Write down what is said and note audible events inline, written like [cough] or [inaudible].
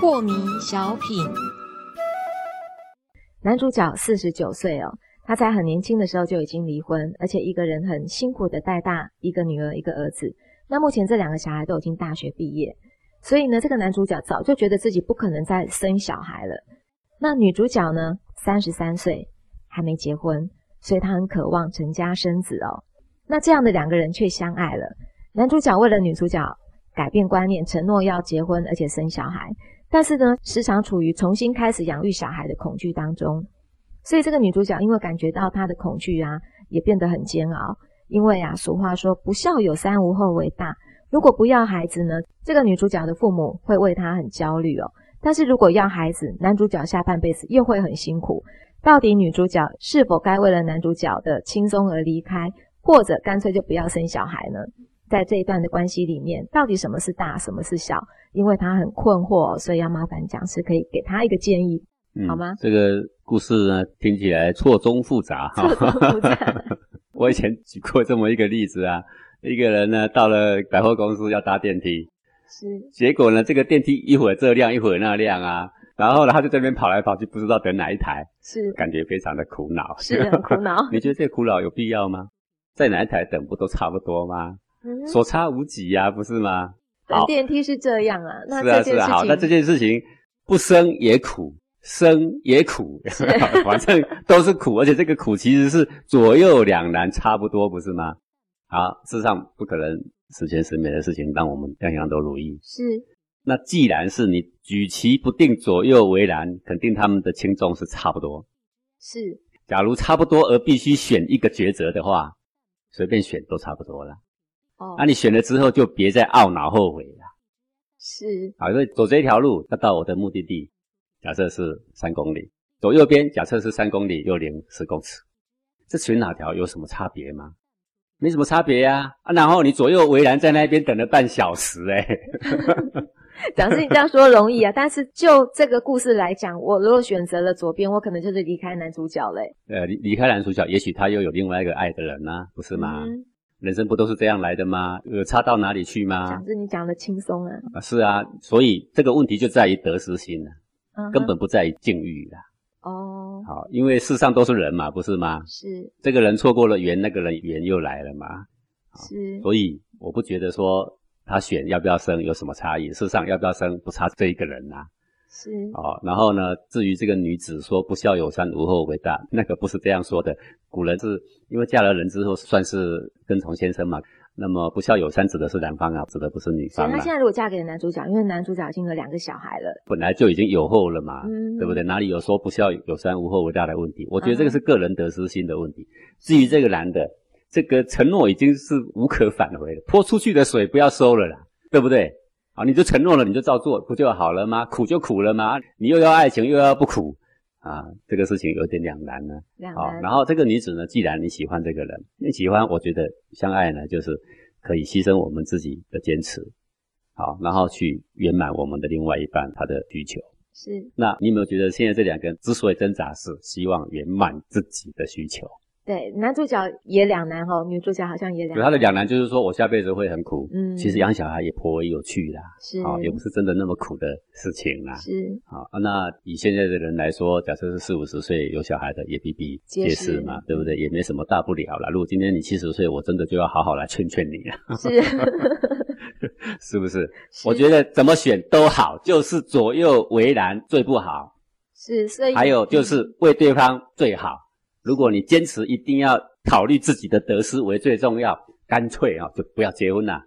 破迷小品，男主角四十九岁哦，他在很年轻的时候就已经离婚，而且一个人很辛苦的带大一个女儿一个儿子。那目前这两个小孩都已经大学毕业，所以呢，这个男主角早就觉得自己不可能再生小孩了。那女主角呢，三十三岁还没结婚，所以他很渴望成家生子哦。那这样的两个人却相爱了。男主角为了女主角改变观念，承诺要结婚而且生小孩，但是呢，时常处于重新开始养育小孩的恐惧当中。所以这个女主角因为感觉到她的恐惧啊，也变得很煎熬。因为啊，俗话说“不孝有三，无后为大”。如果不要孩子呢，这个女主角的父母会为她很焦虑哦。但是如果要孩子，男主角下半辈子又会很辛苦。到底女主角是否该为了男主角的轻松而离开，或者干脆就不要生小孩呢？在这一段的关系里面，到底什么是大，什么是小？因为她很困惑，所以要麻烦讲师可以给她一个建议，好吗？这个故事呢，听起来错综复杂哈。错综复杂。[laughs] 我以前举过这么一个例子啊，一个人呢到了百货公司要搭电梯，是，结果呢这个电梯一会儿这亮一会儿那亮啊，然后呢他就这边跑来跑去，不知道等哪一台，是，感觉非常的苦恼，是很苦恼。[laughs] 你觉得这苦恼有必要吗？在哪一台等不都差不多吗？嗯所差无几呀，不是吗？等电梯是这样啊，那是啊是啊，好，那这件事情不生也苦。生也苦，[laughs] 反正都是苦，而且这个苦其实是左右两难，差不多，不是吗？好，世上不可能十全十美的事情，让我们样样都如意。是，那既然是你举棋不定，左右为难，肯定他们的轻重是差不多。是，假如差不多而必须选一个抉择的话，随便选都差不多了。哦，那你选了之后就别再懊恼后悔了。是，好，所以走这条路要到我的目的地。假设是三公里，走右边。假设是三公里，又零十公尺，这选哪条有什么差别吗？没什么差别呀。啊，然后你左右为难在那边等了半小时，哎，[laughs] [laughs] 讲是你这样说容易啊，但是就这个故事来讲，我如果选择了左边，我可能就是离开男主角嘞。呃，离离开男主角，也许他又有另外一个爱的人呢，不是吗？人生不都是这样来的吗？有差到哪里去吗？讲是你讲的轻松啊。啊，是啊，所以这个问题就在于得失心了。根本不在于境遇啦。哦，好，因为世上都是人嘛，不是吗？是，这个人错过了缘，那个人缘又来了嘛。是，所以我不觉得说他选要不要生有什么差异，事实上要不要生不差这一个人呐。是，哦，然后呢，至于这个女子说不孝有三，无后为大，[laughs] 那个不是这样说的。古人是因为嫁了人之后算是跟从先生嘛。那么不孝有三指的是男方啊，指的不是女方。那现在如果嫁给男主角，因为男主角已经有两个小孩了，本来就已经有后了嘛，对不对？哪里有说不孝有三无后为大的问题？我觉得这个是个人得失心的问题。至于这个男的，这个承诺已经是无可返回了，泼出去的水不要收了啦，对不对？啊，你就承诺了，你就照做，不就好了吗？苦就苦了吗？你又要爱情又要不苦啊，这个事情有点两难呢。两难。然后这个女子呢，既然你喜欢这个人，你喜欢，我觉得相爱呢，就是。可以牺牲我们自己的坚持，好，然后去圆满我们的另外一半他的需求。是，那你有没有觉得现在这两个人之所以挣扎，是希望圆满自己的需求？对，男主角也两难哦，女主角好像也两。有他的两难，就是说我下辈子会很苦。嗯，其实养小孩也颇为有趣啦，是，啊，也不是真的那么苦的事情啦。是，好，那以现在的人来说，假设是四五十岁有小孩的，也比比皆是嘛，对不对？也没什么大不了了。如果今天你七十岁，我真的就要好好来劝劝你了。是，[laughs] 是不是？我觉得怎么选都好，就是左右为难最不好。是，所以还有就是为对方最好。如果你坚持一定要考虑自己的得失为最重要，干脆啊就不要结婚了，